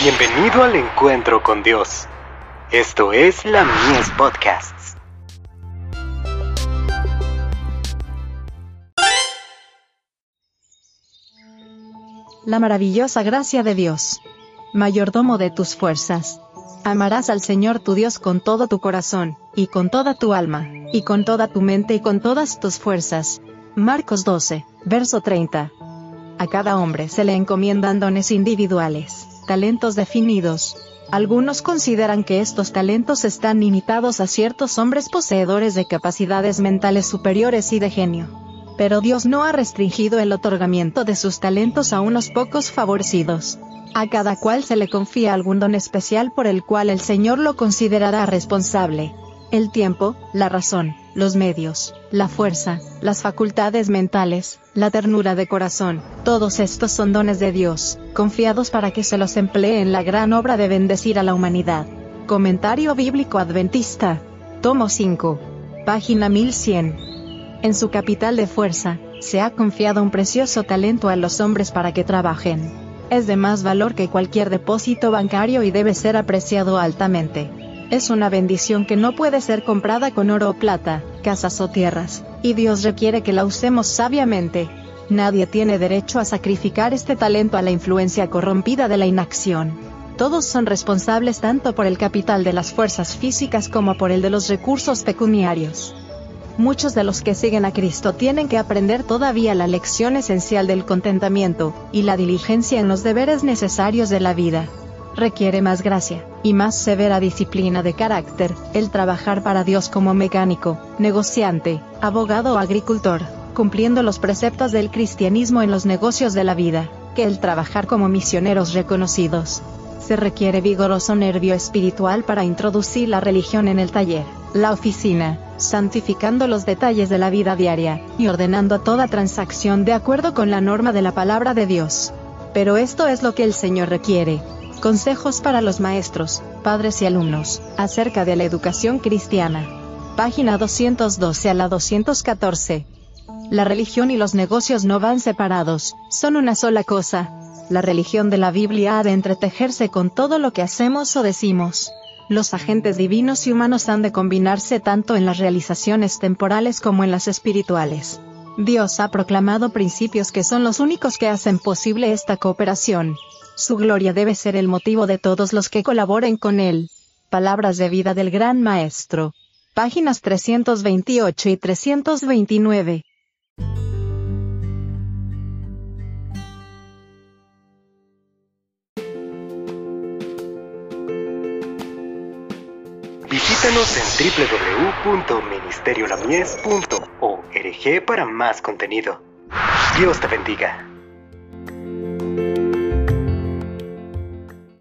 Bienvenido al encuentro con Dios. Esto es la Mies Podcasts. La maravillosa gracia de Dios. Mayordomo de tus fuerzas. Amarás al Señor tu Dios con todo tu corazón, y con toda tu alma, y con toda tu mente y con todas tus fuerzas. Marcos 12, verso 30. A cada hombre se le encomiendan dones individuales talentos definidos. Algunos consideran que estos talentos están limitados a ciertos hombres poseedores de capacidades mentales superiores y de genio. Pero Dios no ha restringido el otorgamiento de sus talentos a unos pocos favorecidos. A cada cual se le confía algún don especial por el cual el Señor lo considerará responsable. El tiempo, la razón, los medios, la fuerza, las facultades mentales, la ternura de corazón, todos estos son dones de Dios, confiados para que se los emplee en la gran obra de bendecir a la humanidad. Comentario Bíblico Adventista. Tomo 5. Página 1100. En su capital de fuerza, se ha confiado un precioso talento a los hombres para que trabajen. Es de más valor que cualquier depósito bancario y debe ser apreciado altamente. Es una bendición que no puede ser comprada con oro o plata, casas o tierras, y Dios requiere que la usemos sabiamente. Nadie tiene derecho a sacrificar este talento a la influencia corrompida de la inacción. Todos son responsables tanto por el capital de las fuerzas físicas como por el de los recursos pecuniarios. Muchos de los que siguen a Cristo tienen que aprender todavía la lección esencial del contentamiento, y la diligencia en los deberes necesarios de la vida requiere más gracia, y más severa disciplina de carácter, el trabajar para Dios como mecánico, negociante, abogado o agricultor, cumpliendo los preceptos del cristianismo en los negocios de la vida, que el trabajar como misioneros reconocidos. Se requiere vigoroso nervio espiritual para introducir la religión en el taller, la oficina, santificando los detalles de la vida diaria, y ordenando toda transacción de acuerdo con la norma de la palabra de Dios. Pero esto es lo que el Señor requiere, Consejos para los maestros, padres y alumnos, acerca de la educación cristiana. Página 212 a la 214. La religión y los negocios no van separados, son una sola cosa. La religión de la Biblia ha de entretejerse con todo lo que hacemos o decimos. Los agentes divinos y humanos han de combinarse tanto en las realizaciones temporales como en las espirituales. Dios ha proclamado principios que son los únicos que hacen posible esta cooperación. Su gloria debe ser el motivo de todos los que colaboren con él. Palabras de vida del Gran Maestro. Páginas 328 y 329. Visítanos en www.ministeriolamies.org para más contenido. Dios te bendiga.